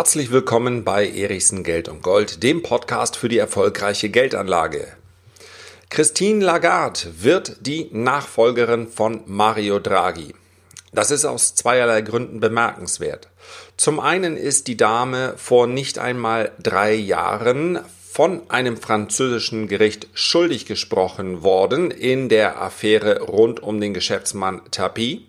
Herzlich willkommen bei Erichsen Geld und Gold, dem Podcast für die erfolgreiche Geldanlage. Christine Lagarde wird die Nachfolgerin von Mario Draghi. Das ist aus zweierlei Gründen bemerkenswert. Zum einen ist die Dame vor nicht einmal drei Jahren von einem französischen Gericht schuldig gesprochen worden in der Affäre rund um den Geschäftsmann Tapie.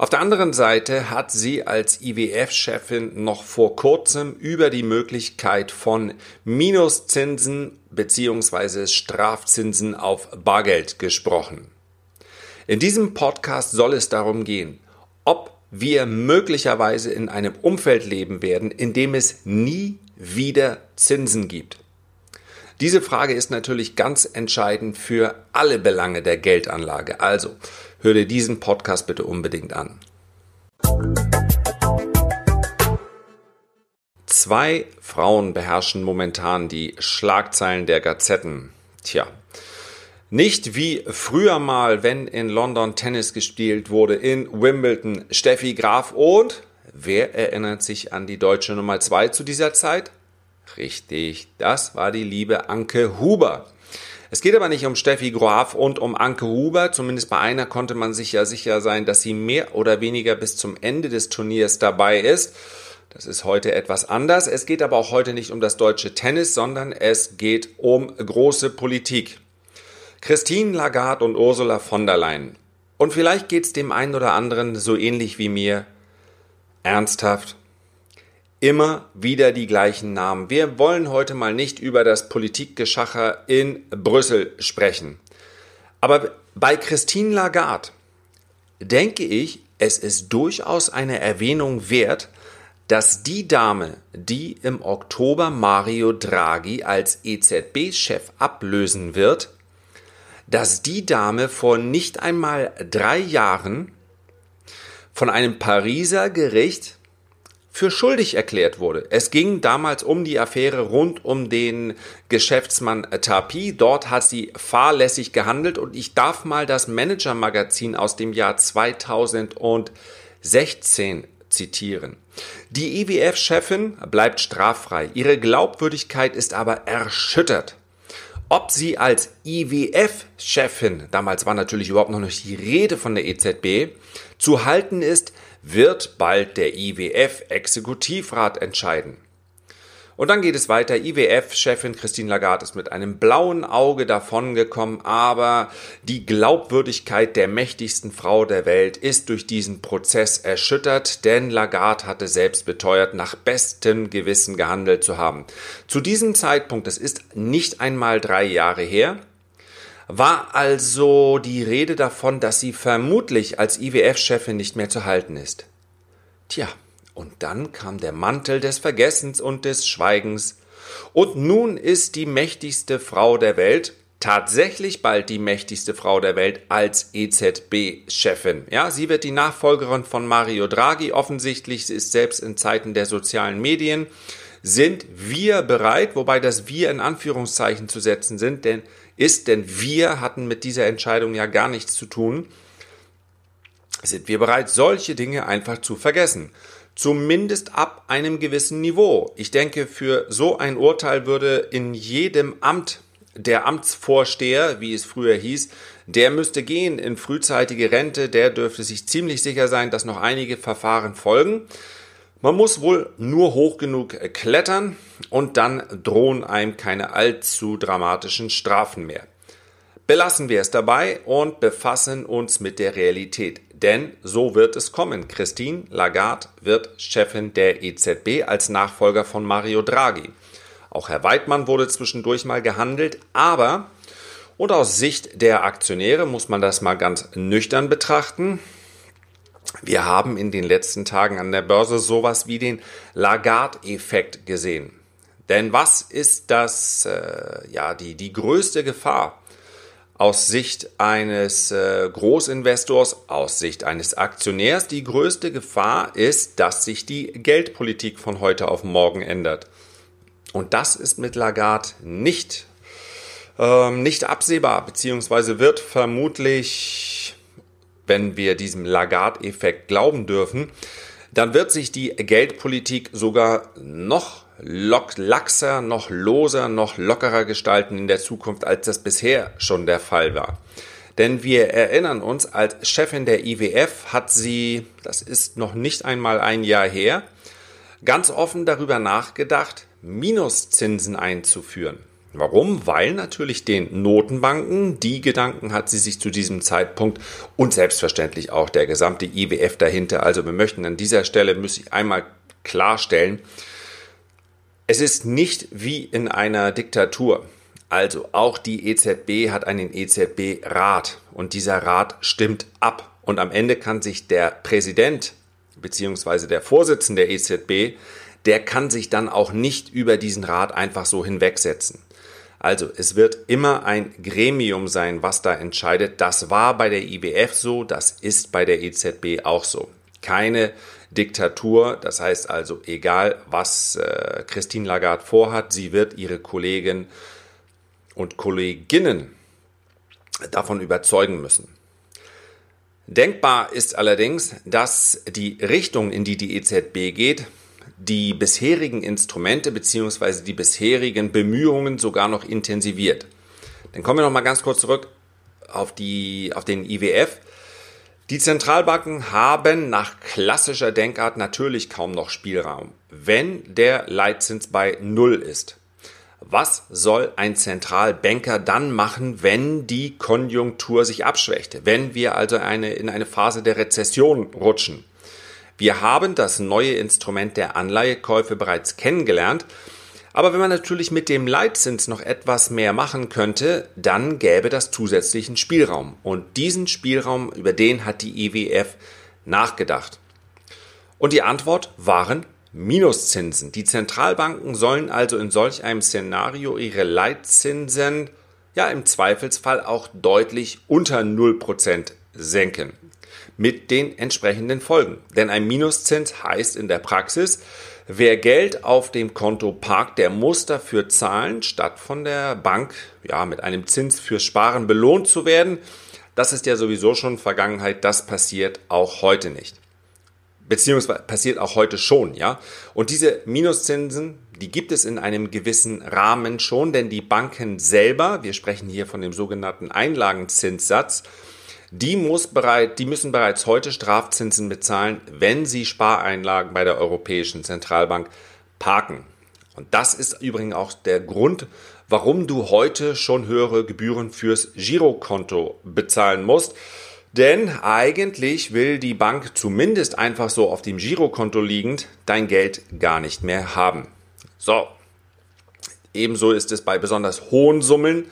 Auf der anderen Seite hat sie als IWF-Chefin noch vor kurzem über die Möglichkeit von Minuszinsen bzw. Strafzinsen auf Bargeld gesprochen. In diesem Podcast soll es darum gehen, ob wir möglicherweise in einem Umfeld leben werden, in dem es nie wieder Zinsen gibt. Diese Frage ist natürlich ganz entscheidend für alle Belange der Geldanlage. Also hör dir diesen Podcast bitte unbedingt an. Zwei Frauen beherrschen momentan die Schlagzeilen der Gazetten. Tja, nicht wie früher mal, wenn in London Tennis gespielt wurde, in Wimbledon Steffi Graf und wer erinnert sich an die deutsche Nummer zwei zu dieser Zeit? Richtig, das war die liebe Anke Huber. Es geht aber nicht um Steffi Graf und um Anke Huber. Zumindest bei einer konnte man sich ja sicher sein, dass sie mehr oder weniger bis zum Ende des Turniers dabei ist. Das ist heute etwas anders. Es geht aber auch heute nicht um das deutsche Tennis, sondern es geht um große Politik. Christine Lagarde und Ursula von der Leyen. Und vielleicht geht es dem einen oder anderen so ähnlich wie mir. Ernsthaft, immer wieder die gleichen Namen. Wir wollen heute mal nicht über das Politikgeschacher in Brüssel sprechen. Aber bei Christine Lagarde denke ich, es ist durchaus eine Erwähnung wert, dass die Dame, die im Oktober Mario Draghi als EZB-Chef ablösen wird, dass die Dame vor nicht einmal drei Jahren von einem Pariser Gericht für schuldig erklärt wurde. Es ging damals um die Affäre rund um den Geschäftsmann Tapi. Dort hat sie fahrlässig gehandelt und ich darf mal das Manager-Magazin aus dem Jahr 2016 zitieren. Die IWF-Chefin e bleibt straffrei. Ihre Glaubwürdigkeit ist aber erschüttert. Ob sie als IWF-Chefin, damals war natürlich überhaupt noch nicht die Rede von der EZB, zu halten ist, wird bald der IWF-Exekutivrat entscheiden. Und dann geht es weiter. IWF-Chefin Christine Lagarde ist mit einem blauen Auge davongekommen, aber die Glaubwürdigkeit der mächtigsten Frau der Welt ist durch diesen Prozess erschüttert, denn Lagarde hatte selbst beteuert, nach bestem Gewissen gehandelt zu haben. Zu diesem Zeitpunkt, das ist nicht einmal drei Jahre her, war also die Rede davon, dass sie vermutlich als IWF-Chefin nicht mehr zu halten ist. Tja, und dann kam der Mantel des Vergessens und des Schweigens, und nun ist die mächtigste Frau der Welt, tatsächlich bald die mächtigste Frau der Welt als EZB-Chefin. Ja, sie wird die Nachfolgerin von Mario Draghi. Offensichtlich sie ist selbst in Zeiten der sozialen Medien sind wir bereit, wobei das wir in Anführungszeichen zu setzen sind, denn ist, denn wir hatten mit dieser Entscheidung ja gar nichts zu tun, sind wir bereit, solche Dinge einfach zu vergessen. Zumindest ab einem gewissen Niveau. Ich denke, für so ein Urteil würde in jedem Amt der Amtsvorsteher, wie es früher hieß, der müsste gehen in frühzeitige Rente, der dürfte sich ziemlich sicher sein, dass noch einige Verfahren folgen. Man muss wohl nur hoch genug klettern und dann drohen einem keine allzu dramatischen Strafen mehr. Belassen wir es dabei und befassen uns mit der Realität. Denn so wird es kommen. Christine Lagarde wird Chefin der EZB als Nachfolger von Mario Draghi. Auch Herr Weidmann wurde zwischendurch mal gehandelt, aber und aus Sicht der Aktionäre muss man das mal ganz nüchtern betrachten. Wir haben in den letzten Tagen an der Börse sowas wie den Lagarde-Effekt gesehen. Denn was ist das, äh, ja, die, die größte Gefahr aus Sicht eines äh, Großinvestors, aus Sicht eines Aktionärs? Die größte Gefahr ist, dass sich die Geldpolitik von heute auf morgen ändert. Und das ist mit Lagarde nicht, ähm, nicht absehbar, beziehungsweise wird vermutlich wenn wir diesem Lagarde-Effekt glauben dürfen, dann wird sich die Geldpolitik sogar noch laxer, noch loser, noch lockerer gestalten in der Zukunft, als das bisher schon der Fall war. Denn wir erinnern uns, als Chefin der IWF hat sie, das ist noch nicht einmal ein Jahr her, ganz offen darüber nachgedacht, Minuszinsen einzuführen. Warum? Weil natürlich den Notenbanken, die Gedanken hat sie sich zu diesem Zeitpunkt und selbstverständlich auch der gesamte IWF dahinter. Also wir möchten an dieser Stelle, muss ich einmal klarstellen, es ist nicht wie in einer Diktatur. Also auch die EZB hat einen EZB-Rat und dieser Rat stimmt ab. Und am Ende kann sich der Präsident bzw. der Vorsitzende der EZB, der kann sich dann auch nicht über diesen Rat einfach so hinwegsetzen. Also es wird immer ein Gremium sein, was da entscheidet. Das war bei der IWF so, das ist bei der EZB auch so. Keine Diktatur, das heißt also egal, was äh, Christine Lagarde vorhat, sie wird ihre Kollegen und Kolleginnen davon überzeugen müssen. Denkbar ist allerdings, dass die Richtung, in die die EZB geht, die bisherigen Instrumente bzw. die bisherigen Bemühungen sogar noch intensiviert. Dann kommen wir noch mal ganz kurz zurück auf, die, auf den IWF. Die Zentralbanken haben nach klassischer Denkart natürlich kaum noch Spielraum, wenn der Leitzins bei Null ist. Was soll ein Zentralbanker dann machen, wenn die Konjunktur sich abschwächt, wenn wir also eine, in eine Phase der Rezession rutschen? Wir haben das neue Instrument der Anleihekäufe bereits kennengelernt. Aber wenn man natürlich mit dem Leitzins noch etwas mehr machen könnte, dann gäbe das zusätzlichen Spielraum. Und diesen Spielraum, über den hat die IWF nachgedacht. Und die Antwort waren Minuszinsen. Die Zentralbanken sollen also in solch einem Szenario ihre Leitzinsen ja im Zweifelsfall auch deutlich unter 0% senken mit den entsprechenden Folgen. Denn ein Minuszins heißt in der Praxis, wer Geld auf dem Konto parkt, der muss dafür zahlen, statt von der Bank ja mit einem Zins fürs Sparen belohnt zu werden. Das ist ja sowieso schon Vergangenheit, das passiert auch heute nicht. Beziehungsweise passiert auch heute schon, ja. Und diese Minuszinsen, die gibt es in einem gewissen Rahmen schon, denn die Banken selber, wir sprechen hier von dem sogenannten Einlagenzinssatz, die, muss bereit, die müssen bereits heute Strafzinsen bezahlen, wenn sie Spareinlagen bei der Europäischen Zentralbank parken. Und das ist übrigens auch der Grund, warum du heute schon höhere Gebühren fürs Girokonto bezahlen musst. Denn eigentlich will die Bank zumindest einfach so auf dem Girokonto liegend dein Geld gar nicht mehr haben. So. Ebenso ist es bei besonders hohen Summen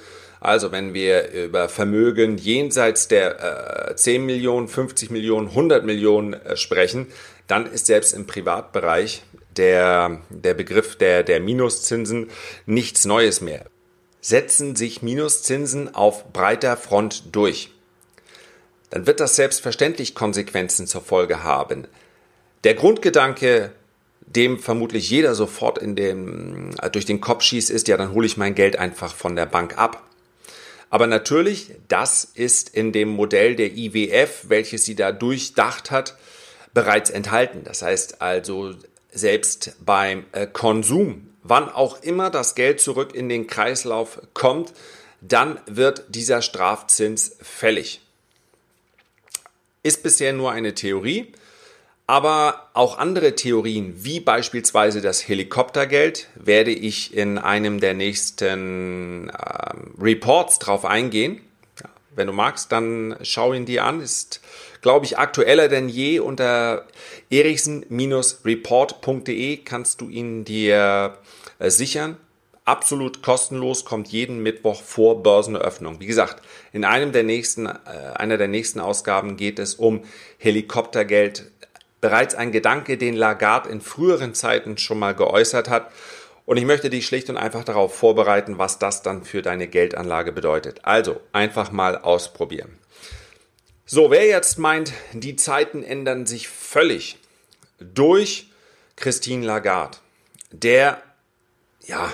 also wenn wir über Vermögen jenseits der äh, 10 Millionen, 50 Millionen, 100 Millionen äh, sprechen, dann ist selbst im Privatbereich der, der Begriff der, der Minuszinsen nichts Neues mehr. Setzen sich Minuszinsen auf breiter Front durch, dann wird das selbstverständlich Konsequenzen zur Folge haben. Der Grundgedanke, dem vermutlich jeder sofort in dem, äh, durch den Kopf schießt, ist, ja, dann hole ich mein Geld einfach von der Bank ab. Aber natürlich, das ist in dem Modell der IWF, welches sie da durchdacht hat, bereits enthalten. Das heißt also, selbst beim äh, Konsum, wann auch immer das Geld zurück in den Kreislauf kommt, dann wird dieser Strafzins fällig. Ist bisher nur eine Theorie. Aber auch andere Theorien, wie beispielsweise das Helikoptergeld, werde ich in einem der nächsten äh, Reports drauf eingehen. Ja, wenn du magst, dann schau ihn dir an. Ist, glaube ich, aktueller denn je. Unter erichsen-report.de kannst du ihn dir äh, sichern. Absolut kostenlos, kommt jeden Mittwoch vor Börseneröffnung. Wie gesagt, in einem der nächsten, äh, einer der nächsten Ausgaben geht es um Helikoptergeld bereits ein Gedanke, den Lagarde in früheren Zeiten schon mal geäußert hat. Und ich möchte dich schlicht und einfach darauf vorbereiten, was das dann für deine Geldanlage bedeutet. Also einfach mal ausprobieren. So, wer jetzt meint, die Zeiten ändern sich völlig durch Christine Lagarde, der, ja,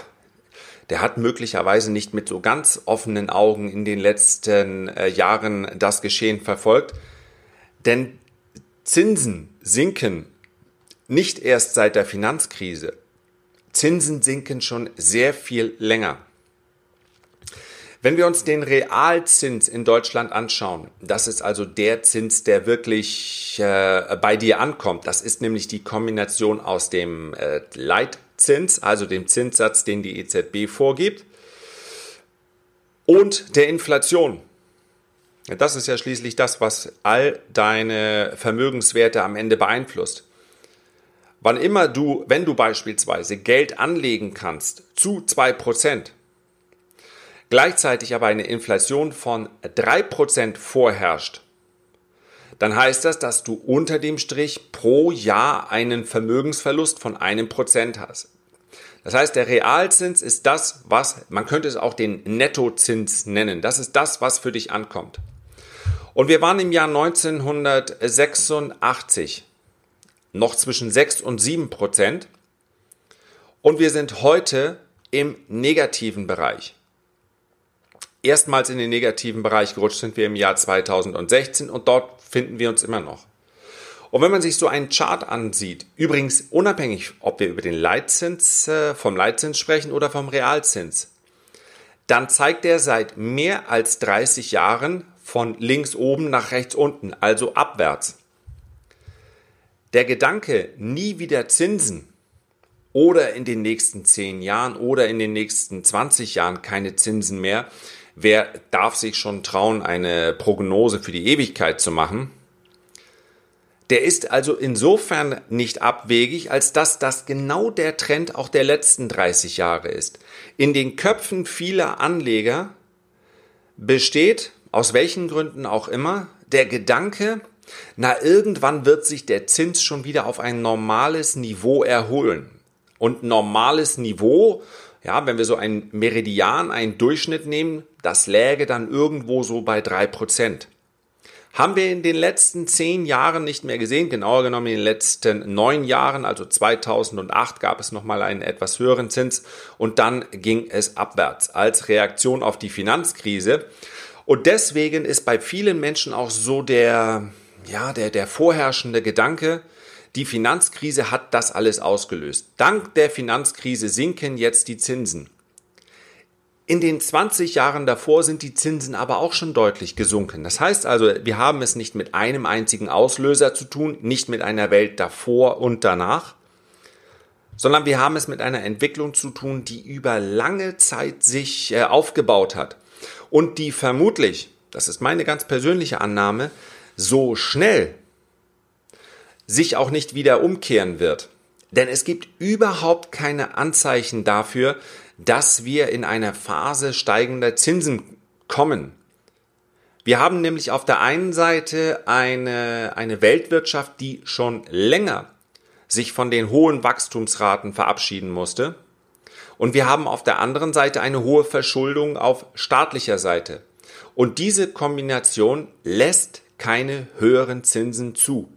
der hat möglicherweise nicht mit so ganz offenen Augen in den letzten äh, Jahren das Geschehen verfolgt. Denn Zinsen sinken nicht erst seit der Finanzkrise. Zinsen sinken schon sehr viel länger. Wenn wir uns den Realzins in Deutschland anschauen, das ist also der Zins, der wirklich äh, bei dir ankommt. Das ist nämlich die Kombination aus dem äh, Leitzins, also dem Zinssatz, den die EZB vorgibt, und der Inflation. Das ist ja schließlich das, was all deine Vermögenswerte am Ende beeinflusst. Wann immer du, wenn du beispielsweise Geld anlegen kannst zu 2%, gleichzeitig aber eine Inflation von 3% vorherrscht, dann heißt das, dass du unter dem Strich pro Jahr einen Vermögensverlust von einem Prozent hast. Das heißt, der Realzins ist das, was, man könnte es auch den Nettozins nennen. Das ist das, was für dich ankommt. Und wir waren im Jahr 1986 noch zwischen 6 und 7 Prozent. Und wir sind heute im negativen Bereich erstmals in den negativen Bereich gerutscht sind wir im Jahr 2016 und dort finden wir uns immer noch. Und wenn man sich so einen Chart ansieht, übrigens unabhängig, ob wir über den Leitzins, äh, vom Leitzins sprechen oder vom Realzins, dann zeigt er seit mehr als 30 Jahren von links oben nach rechts unten, also abwärts. Der Gedanke, nie wieder Zinsen oder in den nächsten 10 Jahren oder in den nächsten 20 Jahren keine Zinsen mehr, Wer darf sich schon trauen, eine Prognose für die Ewigkeit zu machen? Der ist also insofern nicht abwegig, als dass das genau der Trend auch der letzten 30 Jahre ist. In den Köpfen vieler Anleger besteht, aus welchen Gründen auch immer, der Gedanke, na irgendwann wird sich der Zins schon wieder auf ein normales Niveau erholen. Und normales Niveau ja, wenn wir so ein Meridian, einen Durchschnitt nehmen, das läge dann irgendwo so bei drei Prozent. Haben wir in den letzten zehn Jahren nicht mehr gesehen, genauer genommen in den letzten neun Jahren, also 2008 gab es nochmal einen etwas höheren Zins und dann ging es abwärts als Reaktion auf die Finanzkrise. Und deswegen ist bei vielen Menschen auch so der, ja, der, der vorherrschende Gedanke, die Finanzkrise hat das alles ausgelöst. Dank der Finanzkrise sinken jetzt die Zinsen. In den 20 Jahren davor sind die Zinsen aber auch schon deutlich gesunken. Das heißt also, wir haben es nicht mit einem einzigen Auslöser zu tun, nicht mit einer Welt davor und danach, sondern wir haben es mit einer Entwicklung zu tun, die über lange Zeit sich äh, aufgebaut hat und die vermutlich, das ist meine ganz persönliche Annahme, so schnell sich auch nicht wieder umkehren wird. Denn es gibt überhaupt keine Anzeichen dafür, dass wir in einer Phase steigender Zinsen kommen. Wir haben nämlich auf der einen Seite eine, eine Weltwirtschaft, die schon länger sich von den hohen Wachstumsraten verabschieden musste. Und wir haben auf der anderen Seite eine hohe Verschuldung auf staatlicher Seite. Und diese Kombination lässt keine höheren Zinsen zu.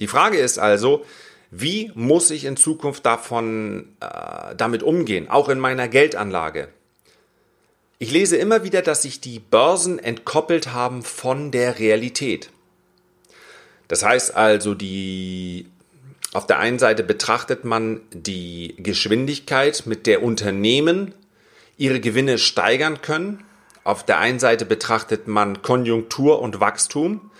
Die Frage ist also, wie muss ich in Zukunft davon, äh, damit umgehen, auch in meiner Geldanlage? Ich lese immer wieder, dass sich die Börsen entkoppelt haben von der Realität. Das heißt also, die, auf der einen Seite betrachtet man die Geschwindigkeit, mit der Unternehmen ihre Gewinne steigern können. Auf der einen Seite betrachtet man Konjunktur und Wachstum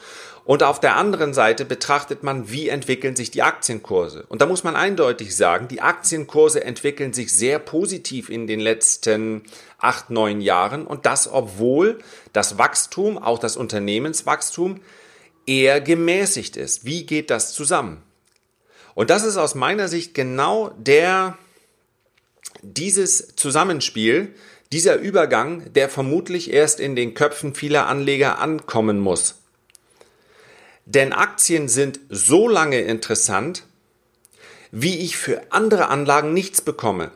und auf der anderen Seite betrachtet man, wie entwickeln sich die Aktienkurse. Und da muss man eindeutig sagen, die Aktienkurse entwickeln sich sehr positiv in den letzten acht, neun Jahren. Und das, obwohl das Wachstum, auch das Unternehmenswachstum, eher gemäßigt ist. Wie geht das zusammen? Und das ist aus meiner Sicht genau der, dieses Zusammenspiel, dieser Übergang, der vermutlich erst in den Köpfen vieler Anleger ankommen muss. Denn Aktien sind so lange interessant, wie ich für andere Anlagen nichts bekomme.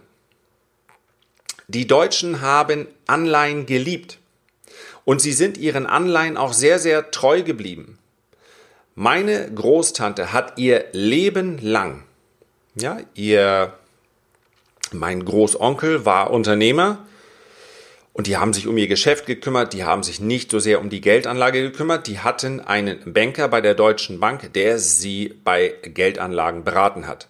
Die Deutschen haben Anleihen geliebt und sie sind ihren Anleihen auch sehr, sehr treu geblieben. Meine Großtante hat ihr Leben lang, ja, ihr, mein Großonkel war Unternehmer Und die haben sich um ihr Geschäft gekümmert, die haben sich nicht so sehr um die Geldanlage gekümmert, die hatten einen Banker bei der Deutschen Bank, der sie bei Geldanlagen beraten hat.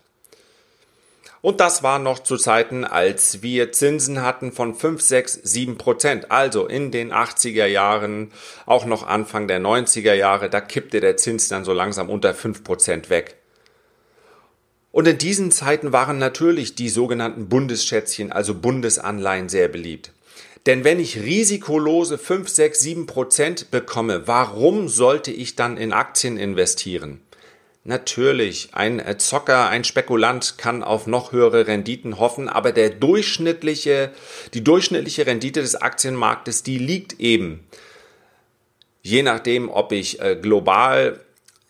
Und das war noch zu Zeiten, als wir Zinsen hatten von 5, 6, 7 Prozent. Also in den 80er Jahren, auch noch Anfang der 90er Jahre, da kippte der Zins dann so langsam unter 5 Prozent weg. Und in diesen Zeiten waren natürlich die sogenannten Bundesschätzchen, also Bundesanleihen, sehr beliebt. Denn wenn ich risikolose 5, 6, 7 Prozent bekomme, warum sollte ich dann in Aktien investieren? Natürlich, ein äh, Zocker, ein Spekulant kann auf noch höhere Renditen hoffen, aber der durchschnittliche, die durchschnittliche Rendite des Aktienmarktes, die liegt eben, je nachdem, ob ich äh, global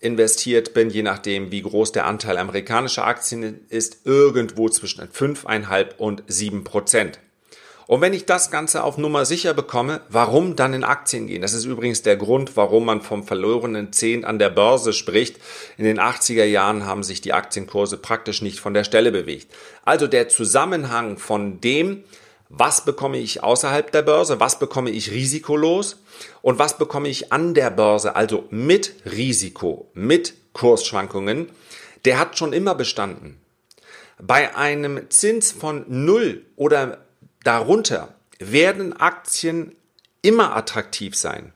investiert bin, je nachdem, wie groß der Anteil amerikanischer Aktien ist, irgendwo zwischen 5,5 und 7 Prozent. Und wenn ich das Ganze auf Nummer sicher bekomme, warum dann in Aktien gehen? Das ist übrigens der Grund, warum man vom verlorenen Zehn an der Börse spricht. In den 80er Jahren haben sich die Aktienkurse praktisch nicht von der Stelle bewegt. Also der Zusammenhang von dem, was bekomme ich außerhalb der Börse, was bekomme ich risikolos und was bekomme ich an der Börse, also mit Risiko, mit Kursschwankungen, der hat schon immer bestanden. Bei einem Zins von null oder Darunter werden Aktien immer attraktiv sein.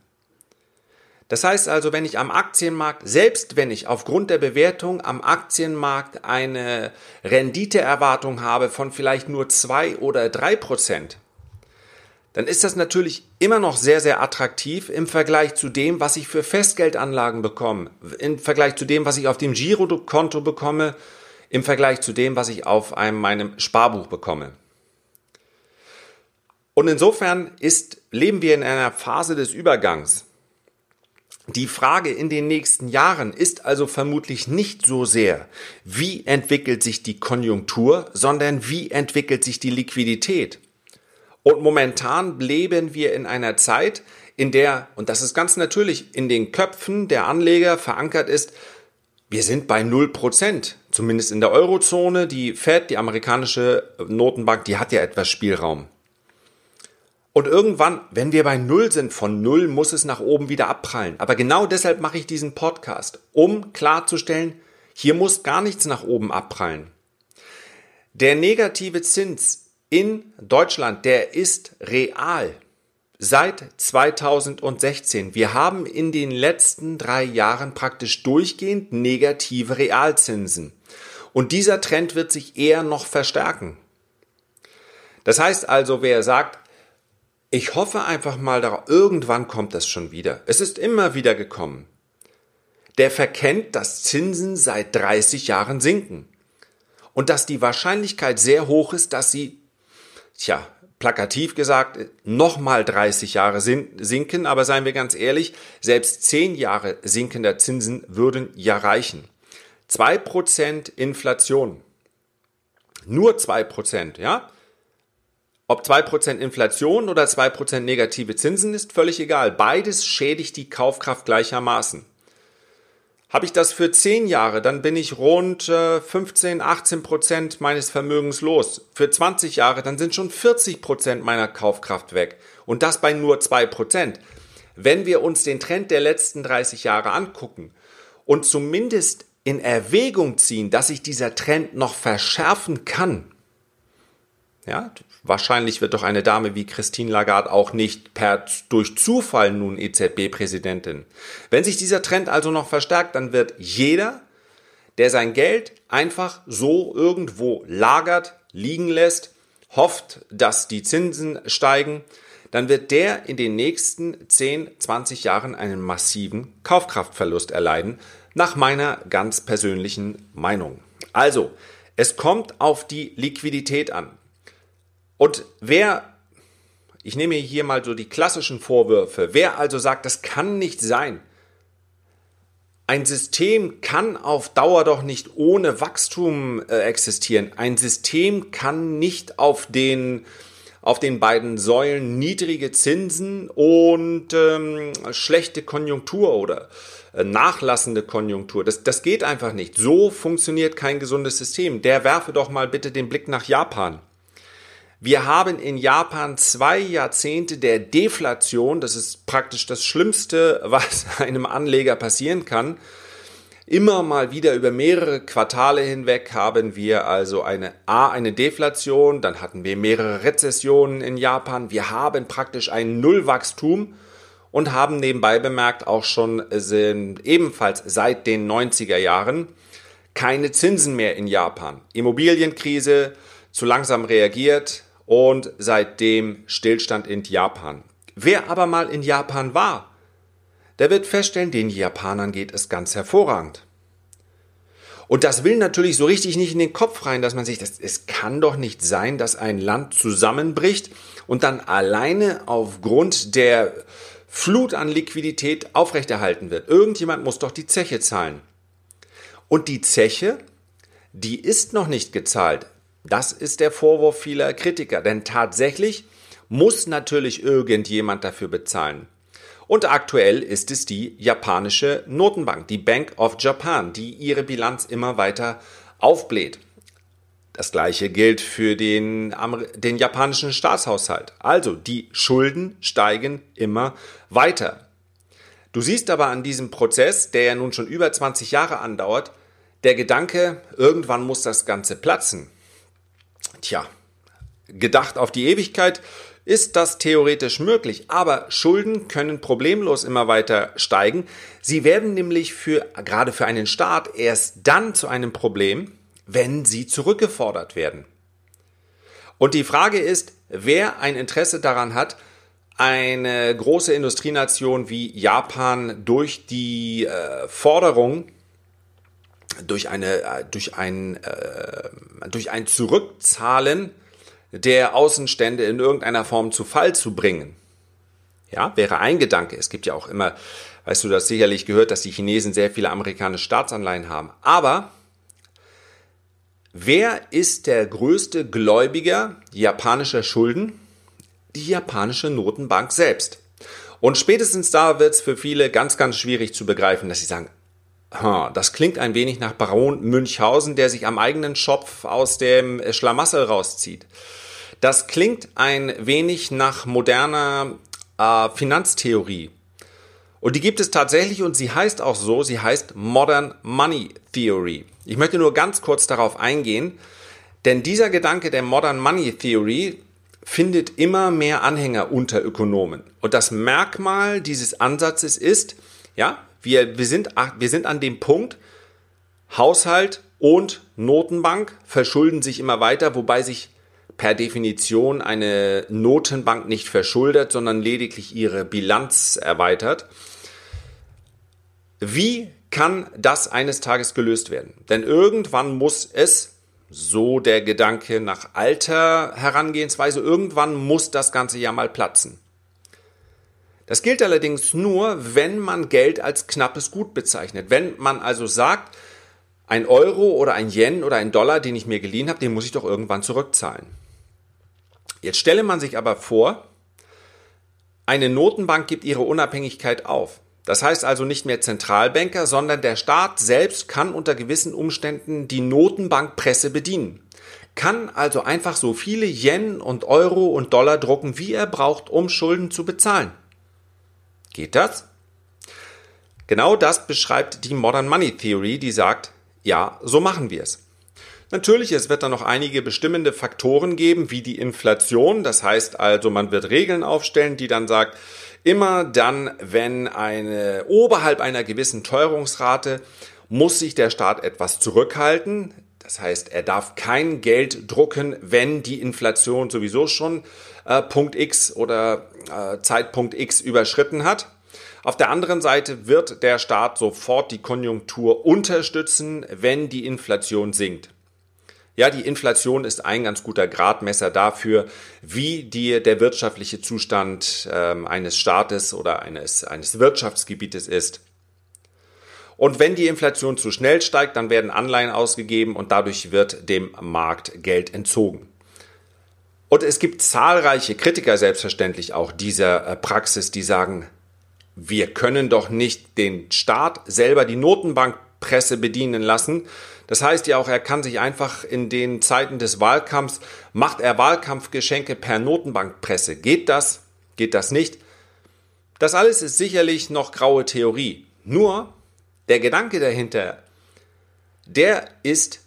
Das heißt also, wenn ich am Aktienmarkt, selbst wenn ich aufgrund der Bewertung am Aktienmarkt eine Renditeerwartung habe von vielleicht nur zwei oder drei Prozent, dann ist das natürlich immer noch sehr, sehr attraktiv im Vergleich zu dem, was ich für Festgeldanlagen bekomme, im Vergleich zu dem, was ich auf dem Girokonto bekomme, im Vergleich zu dem, was ich auf einem, meinem Sparbuch bekomme. Und insofern ist, leben wir in einer Phase des Übergangs. Die Frage in den nächsten Jahren ist also vermutlich nicht so sehr, wie entwickelt sich die Konjunktur, sondern wie entwickelt sich die Liquidität. Und momentan leben wir in einer Zeit, in der, und das ist ganz natürlich in den Köpfen der Anleger verankert ist, wir sind bei 0%, zumindest in der Eurozone. Die Fed, die amerikanische Notenbank, die hat ja etwas Spielraum. Und irgendwann, wenn wir bei Null sind, von Null muss es nach oben wieder abprallen. Aber genau deshalb mache ich diesen Podcast, um klarzustellen, hier muss gar nichts nach oben abprallen. Der negative Zins in Deutschland, der ist real. Seit 2016. Wir haben in den letzten drei Jahren praktisch durchgehend negative Realzinsen. Und dieser Trend wird sich eher noch verstärken. Das heißt also, wer sagt, ich hoffe einfach mal darauf, irgendwann kommt das schon wieder. Es ist immer wieder gekommen. Der verkennt, dass Zinsen seit 30 Jahren sinken. Und dass die Wahrscheinlichkeit sehr hoch ist, dass sie, tja, plakativ gesagt, nochmal 30 Jahre sinken. Aber seien wir ganz ehrlich, selbst 10 Jahre sinkender Zinsen würden ja reichen. 2% Inflation. Nur 2%, ja? Ob 2% Inflation oder 2% negative Zinsen ist völlig egal. Beides schädigt die Kaufkraft gleichermaßen. Habe ich das für 10 Jahre, dann bin ich rund 15, äh, 18% meines Vermögens los. Für 20 Jahre, dann sind schon 40% meiner Kaufkraft weg. Und das bei nur 2% Wenn wir uns den Trend der letzten 30 Jahre angucken und zumindest in Erwägung ziehen, dass sich dieser Trend noch verschärfen kann, ja, wahrscheinlich wird doch eine Dame wie Christine Lagarde auch nicht per durch Zufall nun EZB-Präsidentin. Wenn sich dieser Trend also noch verstärkt, dann wird jeder, der sein Geld einfach so irgendwo lagert, liegen lässt, hofft, dass die Zinsen steigen, dann wird der in den nächsten 10, 20 Jahren einen massiven Kaufkraftverlust erleiden, nach meiner ganz persönlichen Meinung. Also, es kommt auf die Liquidität an. Und wer, ich nehme hier mal so die klassischen Vorwürfe, wer also sagt, das kann nicht sein, ein System kann auf Dauer doch nicht ohne Wachstum äh, existieren. Ein System kann nicht auf den, auf den beiden Säulen niedrige Zinsen und ähm, schlechte Konjunktur oder äh, nachlassende Konjunktur. Das, das geht einfach nicht. So funktioniert kein gesundes System. Der werfe doch mal bitte den Blick nach Japan. Wir haben in Japan zwei Jahrzehnte der Deflation. Das ist praktisch das Schlimmste, was einem Anleger passieren kann. Immer mal wieder über mehrere Quartale hinweg haben wir also eine A, eine Deflation, dann hatten wir mehrere Rezessionen in Japan. Wir haben praktisch ein Nullwachstum und haben nebenbei bemerkt auch schon sind ebenfalls seit den 90er Jahren keine Zinsen mehr in Japan. Immobilienkrise, zu langsam reagiert und seitdem Stillstand in Japan. Wer aber mal in Japan war, der wird feststellen, den Japanern geht es ganz hervorragend. Und das will natürlich so richtig nicht in den Kopf rein, dass man sich, das, es kann doch nicht sein, dass ein Land zusammenbricht und dann alleine aufgrund der Flut an Liquidität aufrechterhalten wird. Irgendjemand muss doch die Zeche zahlen. Und die Zeche, die ist noch nicht gezahlt. Das ist der Vorwurf vieler Kritiker, denn tatsächlich muss natürlich irgendjemand dafür bezahlen. Und aktuell ist es die japanische Notenbank, die Bank of Japan, die ihre Bilanz immer weiter aufbläht. Das gleiche gilt für den, den japanischen Staatshaushalt. Also die Schulden steigen immer weiter. Du siehst aber an diesem Prozess, der ja nun schon über 20 Jahre andauert, der Gedanke, irgendwann muss das Ganze platzen. Tja, gedacht auf die Ewigkeit ist das theoretisch möglich, aber Schulden können problemlos immer weiter steigen. Sie werden nämlich für, gerade für einen Staat erst dann zu einem Problem, wenn sie zurückgefordert werden. Und die Frage ist, wer ein Interesse daran hat, eine große Industrienation wie Japan durch die äh, Forderung, durch, eine, äh, durch, ein, äh, durch ein Zurückzahlen der Außenstände in irgendeiner Form zu Fall zu bringen. Ja, wäre ein Gedanke. Es gibt ja auch immer, weißt du das sicherlich gehört, dass die Chinesen sehr viele amerikanische Staatsanleihen haben. Aber wer ist der größte Gläubiger japanischer Schulden? Die japanische Notenbank selbst. Und spätestens da wird es für viele ganz, ganz schwierig zu begreifen, dass sie sagen, das klingt ein wenig nach Baron Münchhausen, der sich am eigenen Schopf aus dem Schlamassel rauszieht. Das klingt ein wenig nach moderner äh, Finanztheorie. Und die gibt es tatsächlich und sie heißt auch so, sie heißt Modern Money Theory. Ich möchte nur ganz kurz darauf eingehen, denn dieser Gedanke der Modern Money Theory findet immer mehr Anhänger unter Ökonomen. Und das Merkmal dieses Ansatzes ist, ja, wir, wir, sind, wir sind an dem Punkt, Haushalt und Notenbank verschulden sich immer weiter, wobei sich per Definition eine Notenbank nicht verschuldet, sondern lediglich ihre Bilanz erweitert. Wie kann das eines Tages gelöst werden? Denn irgendwann muss es, so der Gedanke nach alter Herangehensweise, irgendwann muss das Ganze ja mal platzen. Das gilt allerdings nur, wenn man Geld als knappes Gut bezeichnet. Wenn man also sagt, ein Euro oder ein Yen oder ein Dollar, den ich mir geliehen habe, den muss ich doch irgendwann zurückzahlen. Jetzt stelle man sich aber vor, eine Notenbank gibt ihre Unabhängigkeit auf. Das heißt also nicht mehr Zentralbanker, sondern der Staat selbst kann unter gewissen Umständen die Notenbankpresse bedienen. Kann also einfach so viele Yen und Euro und Dollar drucken, wie er braucht, um Schulden zu bezahlen. Geht das? Genau das beschreibt die Modern Money Theory, die sagt, ja, so machen wir es. Natürlich, es wird dann noch einige bestimmende Faktoren geben, wie die Inflation. Das heißt also, man wird Regeln aufstellen, die dann sagt, immer dann, wenn eine oberhalb einer gewissen Teuerungsrate muss sich der Staat etwas zurückhalten. Das heißt, er darf kein Geld drucken, wenn die Inflation sowieso schon äh, Punkt X oder Zeitpunkt X überschritten hat. Auf der anderen Seite wird der Staat sofort die Konjunktur unterstützen, wenn die Inflation sinkt. Ja, die Inflation ist ein ganz guter Gradmesser dafür, wie die, der wirtschaftliche Zustand ähm, eines Staates oder eines, eines Wirtschaftsgebietes ist. Und wenn die Inflation zu schnell steigt, dann werden Anleihen ausgegeben und dadurch wird dem Markt Geld entzogen. Und es gibt zahlreiche Kritiker selbstverständlich auch dieser äh, Praxis, die sagen, wir können doch nicht den Staat selber die Notenbank Notenbankpresse bedienen lassen. Das heißt ja auch, er kann sich einfach in den Zeiten des Wahlkampfs, macht er Wahlkampfgeschenke per Notenbankpresse. Geht das? Geht das nicht? Das alles ist sicherlich noch graue Theorie. Nur der Gedanke dahinter, der ist,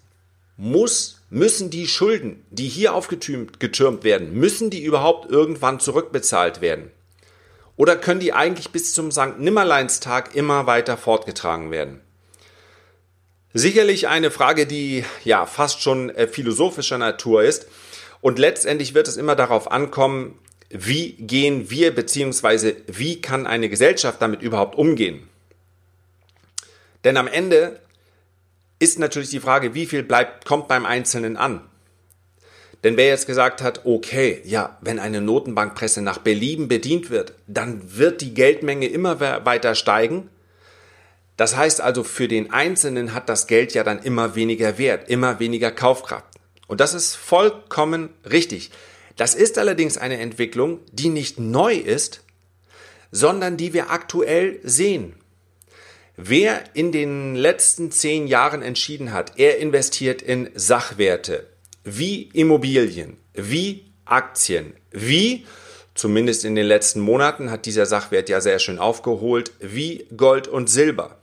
muss, müssen die Schulden, die hier aufgetürmt werden, müssen die überhaupt irgendwann zurückbezahlt werden? Oder können die eigentlich bis zum St. Nimmerleinstag immer weiter fortgetragen werden? Sicherlich eine Frage, die ja fast schon äh, philosophischer Natur ist. Und letztendlich wird es immer darauf ankommen, wie gehen wir beziehungsweise wie kann eine Gesellschaft damit überhaupt umgehen. Denn am Ende ist natürlich die Frage, wie viel bleibt, kommt beim Einzelnen an. Denn wer jetzt gesagt hat, okay, ja, wenn eine Notenbankpresse nach Belieben bedient wird, dann wird die Geldmenge immer weiter steigen. Das heißt also, für den Einzelnen hat das Geld ja dann immer weniger Wert, immer weniger Kaufkraft. Und das ist vollkommen richtig. Das ist allerdings eine Entwicklung, die nicht neu ist, sondern die wir aktuell sehen. Wer in den letzten zehn Jahren entschieden hat, er investiert in Sachwerte, wie Immobilien, wie Aktien, wie, zumindest in den letzten Monaten hat dieser Sachwert ja sehr schön aufgeholt, wie Gold und Silber.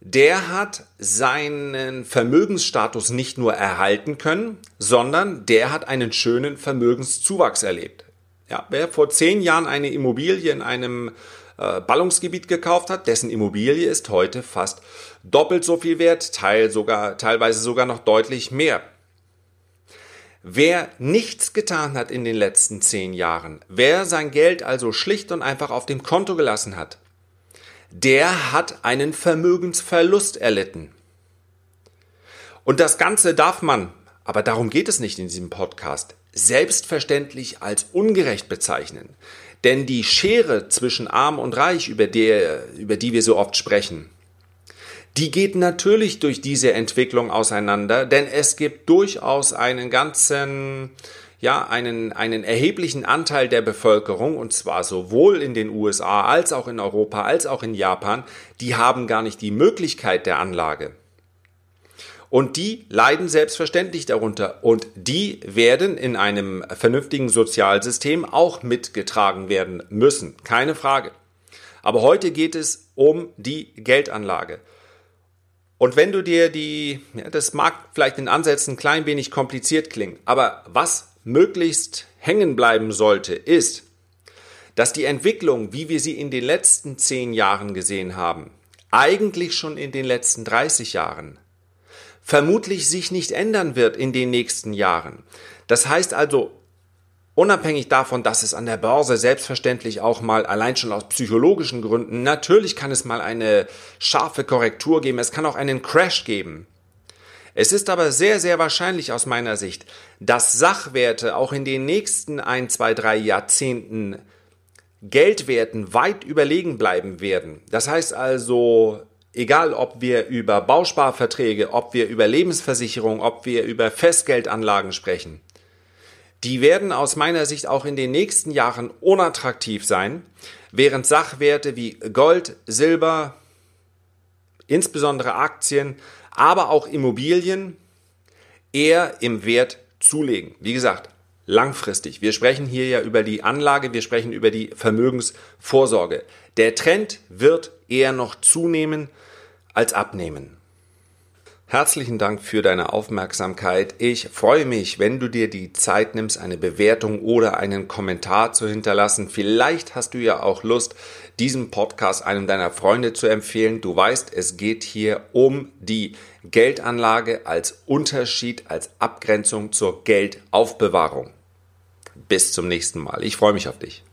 Der hat seinen Vermögensstatus nicht nur erhalten können, sondern der hat einen schönen Vermögenszuwachs erlebt. Ja, wer vor zehn Jahren eine Immobilie in einem Ballungsgebiet gekauft hat, dessen Immobilie ist heute fast doppelt so viel wert, teil sogar, teilweise sogar noch deutlich mehr. Wer nichts getan hat in den letzten zehn Jahren, wer sein Geld also schlicht und einfach auf dem Konto gelassen hat, der hat einen Vermögensverlust erlitten. Und das Ganze darf man, aber darum geht es nicht in diesem Podcast, selbstverständlich als ungerecht bezeichnen. Denn die Schere zwischen arm und reich, über die, über die wir so oft sprechen, die geht natürlich durch diese Entwicklung auseinander, denn es gibt durchaus einen ganzen, ja, einen, einen erheblichen Anteil der Bevölkerung, und zwar sowohl in den USA als auch in Europa als auch in Japan, die haben gar nicht die Möglichkeit der Anlage. Und die leiden selbstverständlich darunter. Und die werden in einem vernünftigen Sozialsystem auch mitgetragen werden müssen. Keine Frage. Aber heute geht es um die Geldanlage. Und wenn du dir die, ja, das mag vielleicht in Ansätzen ein klein wenig kompliziert klingen, aber was möglichst hängen bleiben sollte, ist, dass die Entwicklung, wie wir sie in den letzten zehn Jahren gesehen haben, eigentlich schon in den letzten 30 Jahren, vermutlich sich nicht ändern wird in den nächsten Jahren. Das heißt also, Unabhängig davon, dass es an der Börse selbstverständlich auch mal allein schon aus psychologischen Gründen, natürlich kann es mal eine scharfe Korrektur geben, es kann auch einen Crash geben. Es ist aber sehr, sehr wahrscheinlich aus meiner Sicht, dass Sachwerte auch in den nächsten ein, zwei, drei Jahrzehnten Geldwerten weit überlegen bleiben werden. Das heißt also, egal ob wir über Bausparverträge, ob wir über Lebensversicherung, ob wir über Festgeldanlagen sprechen, die werden aus meiner Sicht auch in den nächsten Jahren unattraktiv sein, während Sachwerte wie Gold, Silber, insbesondere Aktien, aber auch Immobilien eher im Wert zulegen. Wie gesagt, langfristig. Wir sprechen hier ja über die Anlage, wir sprechen über die Vermögensvorsorge. Der Trend wird eher noch zunehmen als abnehmen. Herzlichen Dank für deine Aufmerksamkeit. Ich freue mich, wenn du dir die Zeit nimmst, eine Bewertung oder einen Kommentar zu hinterlassen. Vielleicht hast du ja auch Lust, diesen Podcast einem deiner Freunde zu empfehlen. Du weißt, es geht hier um die Geldanlage als Unterschied, als Abgrenzung zur Geldaufbewahrung. Bis zum nächsten Mal. Ich freue mich auf dich.